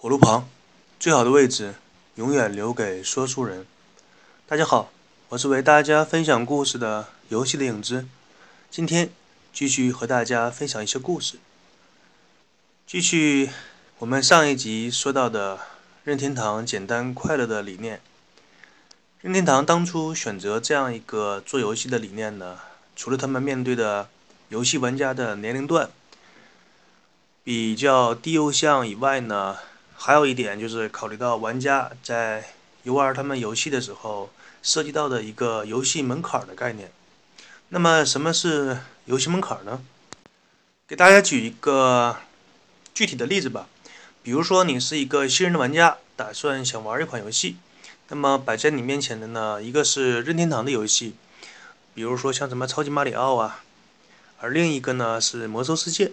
火炉旁，最好的位置永远留给说书人。大家好，我是为大家分享故事的游戏的影子。今天继续和大家分享一些故事。继续我们上一集说到的任天堂简单快乐的理念。任天堂当初选择这样一个做游戏的理念呢，除了他们面对的游戏玩家的年龄段比较低幼向以外呢。还有一点就是考虑到玩家在游玩他们游戏的时候涉及到的一个游戏门槛的概念。那么什么是游戏门槛呢？给大家举一个具体的例子吧。比如说你是一个新人的玩家，打算想玩一款游戏，那么摆在你面前的呢，一个是任天堂的游戏，比如说像什么超级马里奥啊，而另一个呢是魔兽世界，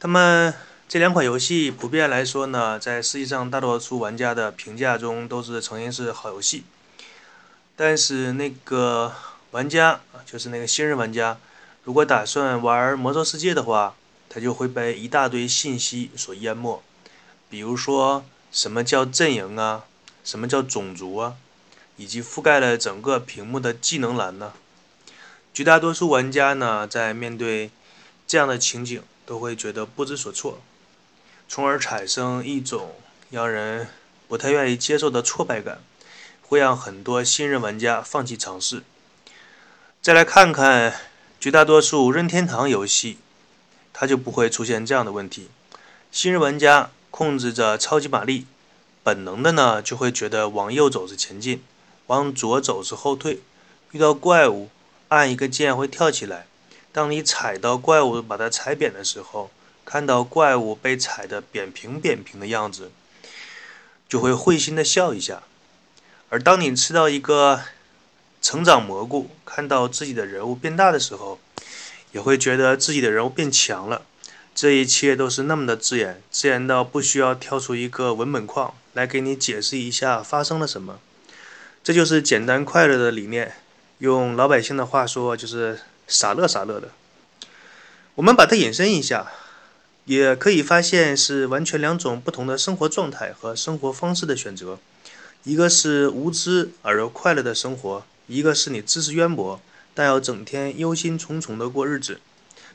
他们。这两款游戏普遍来说呢，在世界上大多数玩家的评价中都是承认是好游戏。但是那个玩家就是那个新人玩家，如果打算玩《魔兽世界》的话，他就会被一大堆信息所淹没。比如说，什么叫阵营啊？什么叫种族啊？以及覆盖了整个屏幕的技能栏呢？绝大多数玩家呢，在面对这样的情景，都会觉得不知所措。从而产生一种让人不太愿意接受的挫败感，会让很多新人玩家放弃尝试。再来看看绝大多数任天堂游戏，它就不会出现这样的问题。新人玩家控制着超级玛丽，本能的呢就会觉得往右走是前进，往左走是后退。遇到怪物，按一个键会跳起来。当你踩到怪物把它踩扁的时候，看到怪物被踩得扁平扁平的样子，就会会心的笑一下；而当你吃到一个成长蘑菇，看到自己的人物变大的时候，也会觉得自己的人物变强了。这一切都是那么的自然，自然到不需要跳出一个文本框来给你解释一下发生了什么。这就是简单快乐的理念，用老百姓的话说，就是傻乐傻乐的。我们把它引申一下。也可以发现是完全两种不同的生活状态和生活方式的选择，一个是无知而又快乐的生活，一个是你知识渊博但要整天忧心忡忡的过日子。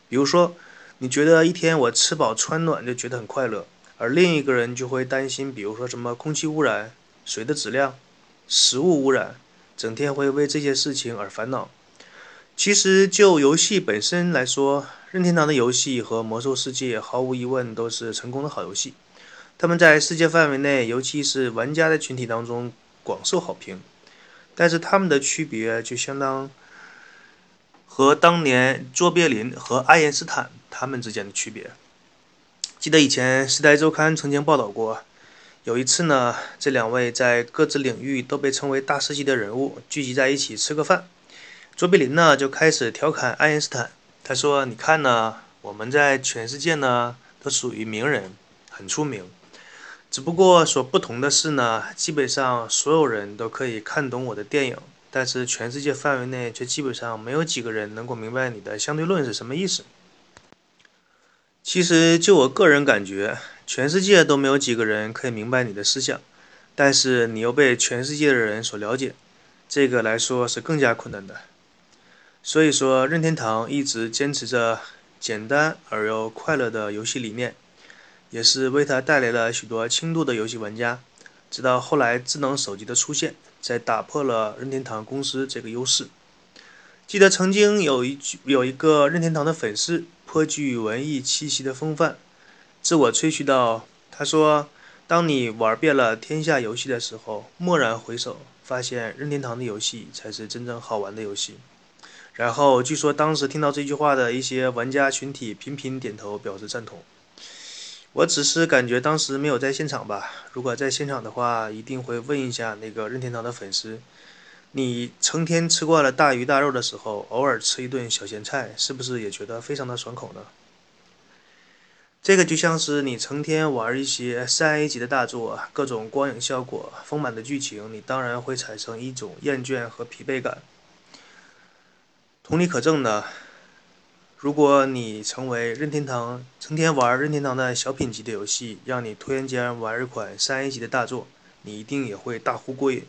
比如说，你觉得一天我吃饱穿暖就觉得很快乐，而另一个人就会担心，比如说什么空气污染、水的质量、食物污染，整天会为这些事情而烦恼。其实就游戏本身来说，任天堂的游戏和魔兽世界毫无疑问都是成功的好游戏，他们在世界范围内，尤其是玩家的群体当中广受好评。但是他们的区别就相当和当年卓别林和爱因斯坦他们之间的区别。记得以前《时代周刊》曾经报道过，有一次呢，这两位在各自领域都被称为大师级的人物聚集在一起吃个饭，卓别林呢就开始调侃爱因斯坦。他说：“你看呢，我们在全世界呢都属于名人，很出名。只不过所不同的是呢，基本上所有人都可以看懂我的电影，但是全世界范围内却基本上没有几个人能够明白你的相对论是什么意思。其实就我个人感觉，全世界都没有几个人可以明白你的思想，但是你又被全世界的人所了解，这个来说是更加困难的。”所以说，任天堂一直坚持着简单而又快乐的游戏理念，也是为它带来了许多轻度的游戏玩家。直到后来智能手机的出现，才打破了任天堂公司这个优势。记得曾经有一句有一个任天堂的粉丝，颇具文艺气息的风范，自我吹嘘道：“他说，当你玩遍了天下游戏的时候，蓦然回首，发现任天堂的游戏才是真正好玩的游戏。”然后，据说当时听到这句话的一些玩家群体频频点头表示赞同。我只是感觉当时没有在现场吧。如果在现场的话，一定会问一下那个任天堂的粉丝：你成天吃惯了大鱼大肉的时候，偶尔吃一顿小咸菜，是不是也觉得非常的爽口呢？这个就像是你成天玩一些三 A 级的大作，各种光影效果、丰满的剧情，你当然会产生一种厌倦和疲惫感。同理可证呢，如果你成为任天堂，成天玩任天堂的小品级的游戏，让你突然间玩一款三 A 级的大作，你一定也会大呼过瘾。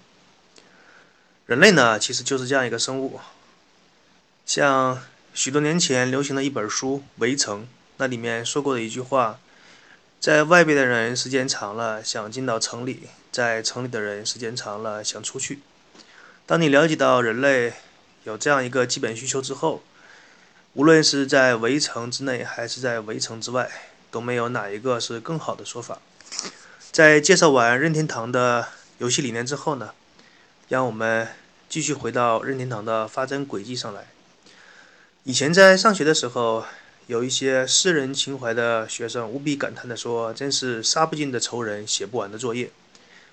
人类呢，其实就是这样一个生物。像许多年前流行的一本书《围城》，那里面说过的一句话：在外边的人时间长了想进到城里，在城里的人时间长了想出去。当你了解到人类有这样一个基本需求之后，无论是在围城之内还是在围城之外，都没有哪一个是更好的说法。在介绍完任天堂的游戏理念之后呢，让我们继续回到任天堂的发展轨迹上来。以前在上学的时候，有一些私人情怀的学生无比感叹地说：“真是杀不尽的仇人，写不完的作业。”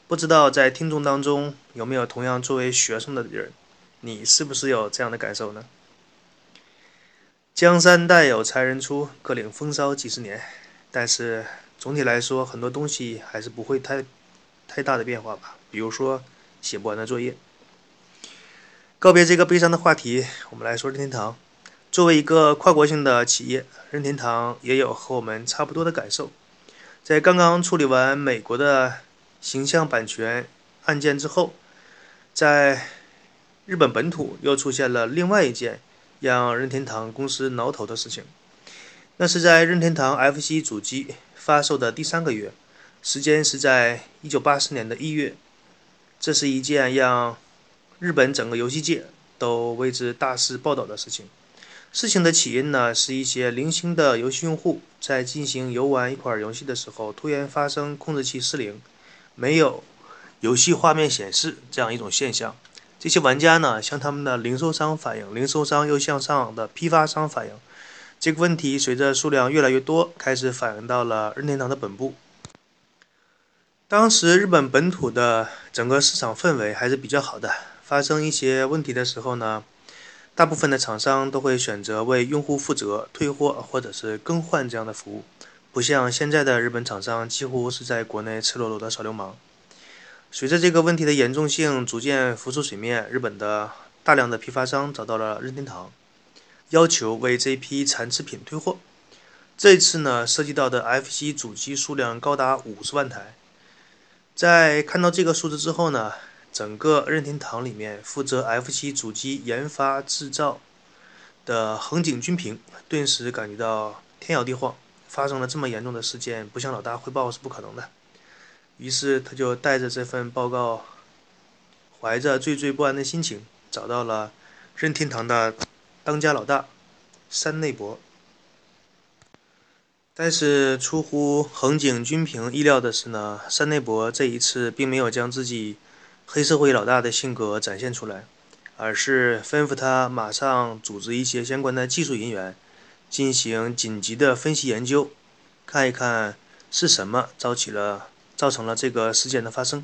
不知道在听众当中有没有同样作为学生的人，你是不是有这样的感受呢？江山代有才人出，各领风骚几十年。但是总体来说，很多东西还是不会太太大的变化吧。比如说写不完的作业。告别这个悲伤的话题，我们来说任天堂。作为一个跨国性的企业，任天堂也有和我们差不多的感受。在刚刚处理完美国的形象版权案件之后，在日本本土又出现了另外一件。让任天堂公司挠头的事情，那是在任天堂 FC 主机发售的第三个月，时间是在1984年的一月。这是一件让日本整个游戏界都为之大肆报道的事情。事情的起因呢，是一些零星的游戏用户在进行游玩一款游戏的时候，突然发生控制器失灵，没有游戏画面显示这样一种现象。这些玩家呢，向他们的零售商反映，零售商又向上的批发商反映。这个问题随着数量越来越多，开始反映到了任天堂的本部。当时日本本土的整个市场氛围还是比较好的，发生一些问题的时候呢，大部分的厂商都会选择为用户负责，退货或者是更换这样的服务，不像现在的日本厂商几乎是在国内赤裸裸的耍流氓。随着这个问题的严重性逐渐浮出水面，日本的大量的批发商找到了任天堂，要求为这批残次品退货。这次呢，涉及到的 FC 主机数量高达五十万台。在看到这个数字之后呢，整个任天堂里面负责 FC 主机研发制造的横井军平顿时感觉到天摇地晃。发生了这么严重的事件，不向老大汇报是不可能的。于是他就带着这份报告，怀着惴惴不安的心情，找到了任天堂的当家老大山内博。但是出乎横井军平意料的是呢，山内博这一次并没有将自己黑社会老大的性格展现出来，而是吩咐他马上组织一些相关的技术人员，进行紧急的分析研究，看一看是什么招起了。造成了这个事件的发生。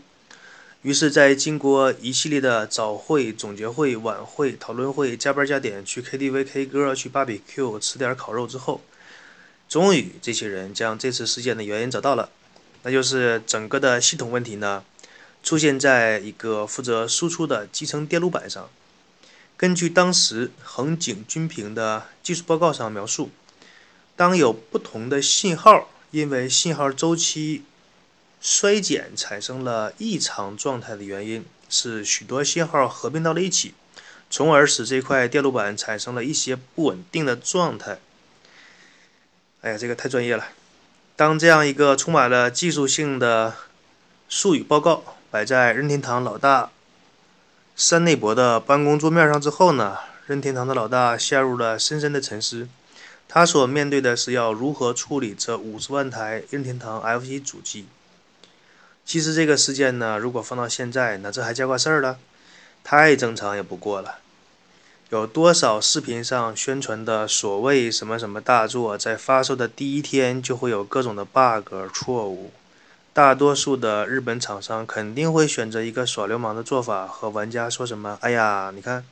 于是，在经过一系列的早会、总结会、晚会、讨论会、加班加点、去 KTV K 歌、去 BBQ 吃点烤肉之后，终于这些人将这次事件的原因找到了，那就是整个的系统问题呢，出现在一个负责输出的集成电路板上。根据当时横井军平的技术报告上描述，当有不同的信号因为信号周期。衰减产生了异常状态的原因是许多信号合并到了一起，从而使这块电路板产生了一些不稳定的状态。哎呀，这个太专业了！当这样一个充满了技术性的术语报告摆在任天堂老大山内博的办公桌面上之后呢，任天堂的老大陷入了深深的沉思。他所面对的是要如何处理这五十万台任天堂 FC 主机。其实这个事件呢，如果放到现在，那这还叫个事儿了？太正常也不过了。有多少视频上宣传的所谓什么什么大作，在发售的第一天就会有各种的 bug 错误？大多数的日本厂商肯定会选择一个耍流氓的做法，和玩家说什么：“哎呀，你看，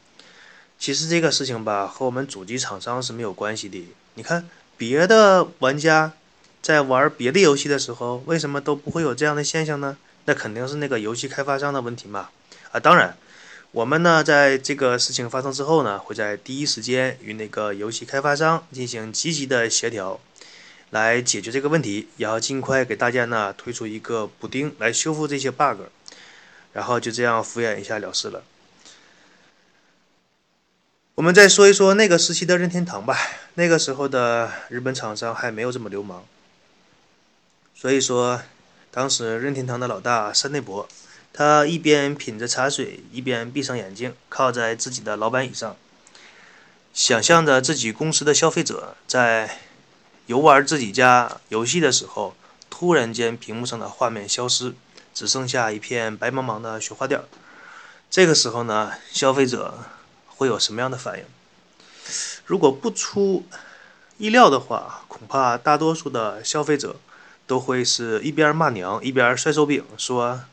其实这个事情吧，和我们主机厂商是没有关系的。你看别的玩家。”在玩别的游戏的时候，为什么都不会有这样的现象呢？那肯定是那个游戏开发商的问题嘛！啊，当然，我们呢，在这个事情发生之后呢，会在第一时间与那个游戏开发商进行积极的协调，来解决这个问题，也要尽快给大家呢推出一个补丁来修复这些 bug，然后就这样敷衍一下了事了。我们再说一说那个时期的任天堂吧，那个时候的日本厂商还没有这么流氓，所以说，当时任天堂的老大山内博。他一边品着茶水，一边闭上眼睛，靠在自己的老板椅上，想象着自己公司的消费者在游玩自己家游戏的时候，突然间屏幕上的画面消失，只剩下一片白茫茫的雪花点。这个时候呢，消费者会有什么样的反应？如果不出意料的话，恐怕大多数的消费者都会是一边骂娘，一边摔手柄，说。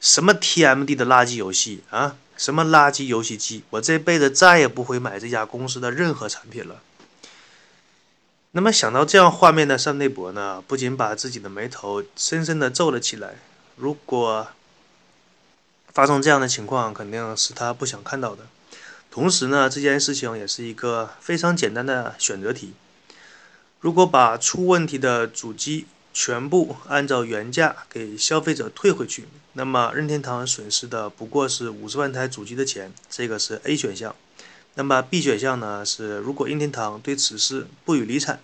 什么 TMD 的垃圾游戏啊？什么垃圾游戏机？我这辈子再也不会买这家公司的任何产品了。那么想到这样画面的山内博呢，不仅把自己的眉头深深的皱了起来。如果发生这样的情况，肯定是他不想看到的。同时呢，这件事情也是一个非常简单的选择题。如果把出问题的主机全部按照原价给消费者退回去，那么任天堂损失的不过是五十万台主机的钱，这个是 A 选项。那么 B 选项呢是，如果任天堂对此事不予理睬，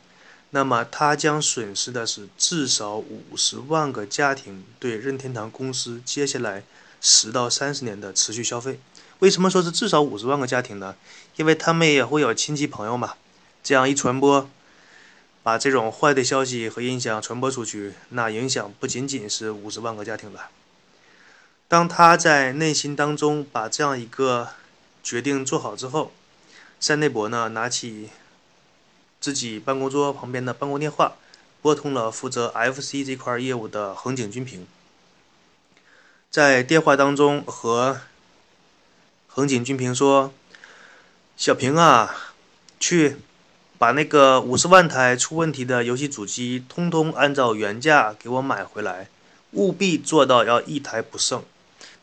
那么他将损失的是至少五十万个家庭对任天堂公司接下来十到三十年的持续消费。为什么说是至少五十万个家庭呢？因为他们也会有亲戚朋友嘛，这样一传播。把这种坏的消息和印象传播出去，那影响不仅仅是五十万个家庭了。当他在内心当中把这样一个决定做好之后，山内博呢拿起自己办公桌旁边的办公电话，拨通了负责 FC 这块业务的横井军平，在电话当中和横井军平说：“小平啊，去。”把那个五十万台出问题的游戏主机，通通按照原价给我买回来，务必做到要一台不剩。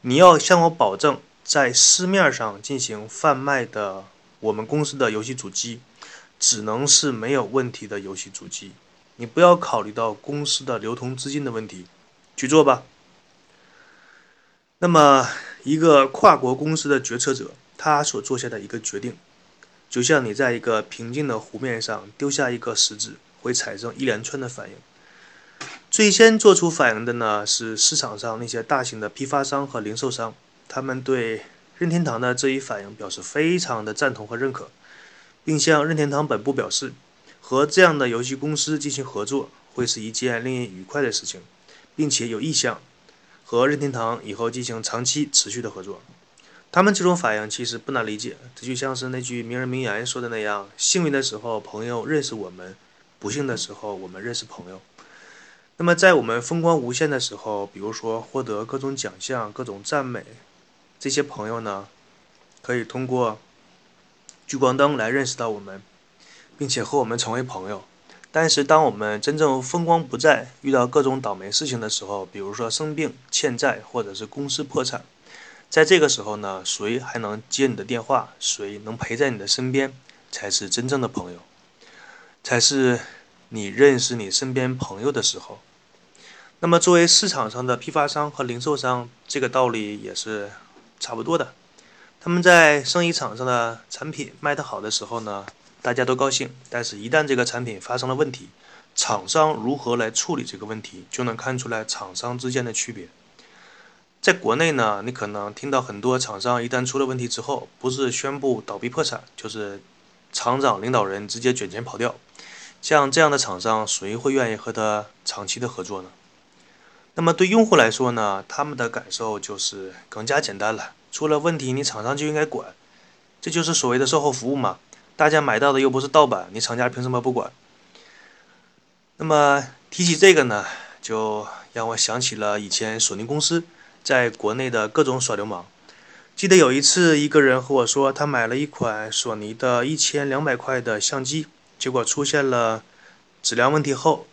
你要向我保证，在市面上进行贩卖的我们公司的游戏主机，只能是没有问题的游戏主机。你不要考虑到公司的流通资金的问题，去做吧。那么，一个跨国公司的决策者，他所做下的一个决定。就像你在一个平静的湖面上丢下一个石子，会产生一连串的反应。最先做出反应的呢是市场上那些大型的批发商和零售商，他们对任天堂的这一反应表示非常的赞同和认可，并向任天堂本部表示，和这样的游戏公司进行合作会是一件令人愉快的事情，并且有意向和任天堂以后进行长期持续的合作。他们这种反应其实不难理解，这就像是那句名人名言说的那样：幸运的时候，朋友认识我们；不幸的时候，我们认识朋友。那么，在我们风光无限的时候，比如说获得各种奖项、各种赞美，这些朋友呢，可以通过聚光灯来认识到我们，并且和我们成为朋友。但是，当我们真正风光不再，遇到各种倒霉事情的时候，比如说生病、欠债，或者是公司破产。在这个时候呢，谁还能接你的电话？谁能陪在你的身边，才是真正的朋友，才是你认识你身边朋友的时候。那么，作为市场上的批发商和零售商，这个道理也是差不多的。他们在生意场上的产品卖得好的时候呢，大家都高兴；但是，一旦这个产品发生了问题，厂商如何来处理这个问题，就能看出来厂商之间的区别。在国内呢，你可能听到很多厂商一旦出了问题之后，不是宣布倒闭破产，就是厂长领导人直接卷钱跑掉。像这样的厂商，谁会愿意和他长期的合作呢？那么对用户来说呢，他们的感受就是更加简单了。出了问题，你厂商就应该管，这就是所谓的售后服务嘛。大家买到的又不是盗版，你厂家凭什么不管？那么提起这个呢，就让我想起了以前索尼公司。在国内的各种耍流氓，记得有一次，一个人和我说，他买了一款索尼的一千两百块的相机，结果出现了质量问题后，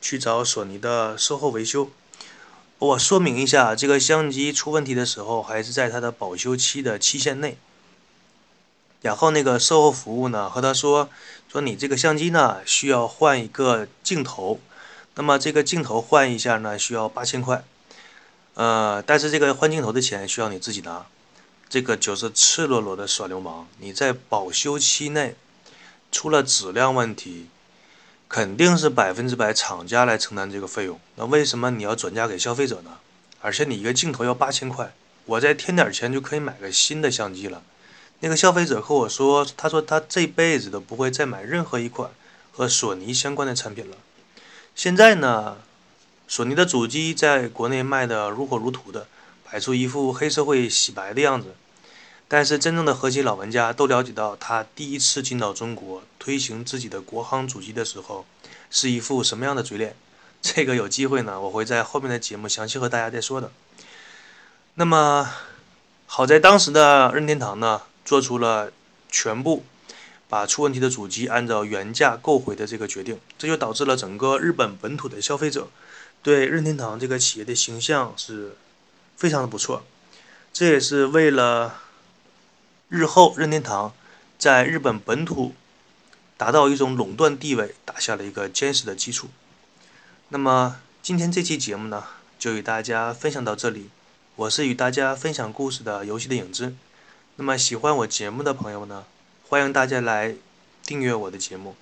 去找索尼的售后维修。我说明一下，这个相机出问题的时候，还是在它的保修期的期限内。然后那个售后服务呢，和他说说你这个相机呢需要换一个镜头，那么这个镜头换一下呢需要八千块，呃，但是这个换镜头的钱需要你自己拿，这个就是赤裸裸的耍流氓。你在保修期内出了质量问题，肯定是百分之百厂家来承担这个费用，那为什么你要转嫁给消费者呢？而且你一个镜头要八千块，我再添点钱就可以买个新的相机了。那个消费者和我说，他说他这辈子都不会再买任何一款和索尼相关的产品了。现在呢，索尼的主机在国内卖的如火如荼的，摆出一副黑社会洗白的样子。但是真正的核心老玩家都了解到，他第一次进到中国推行自己的国行主机的时候，是一副什么样的嘴脸。这个有机会呢，我会在后面的节目详细和大家再说的。那么，好在当时的任天堂呢。做出了全部把出问题的主机按照原价购回的这个决定，这就导致了整个日本本土的消费者对任天堂这个企业的形象是非常的不错。这也是为了日后任天堂在日本本土达到一种垄断地位打下了一个坚实的基础。那么今天这期节目呢，就与大家分享到这里。我是与大家分享故事的游戏的影子。那么喜欢我节目的朋友呢，欢迎大家来订阅我的节目，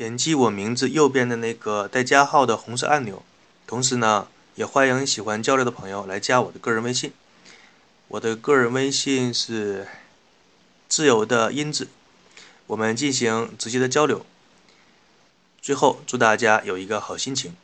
点击我名字右边的那个带加号的红色按钮。同时呢，也欢迎喜欢交流的朋友来加我的个人微信，我的个人微信是自由的音质，我们进行直接的交流。最后，祝大家有一个好心情。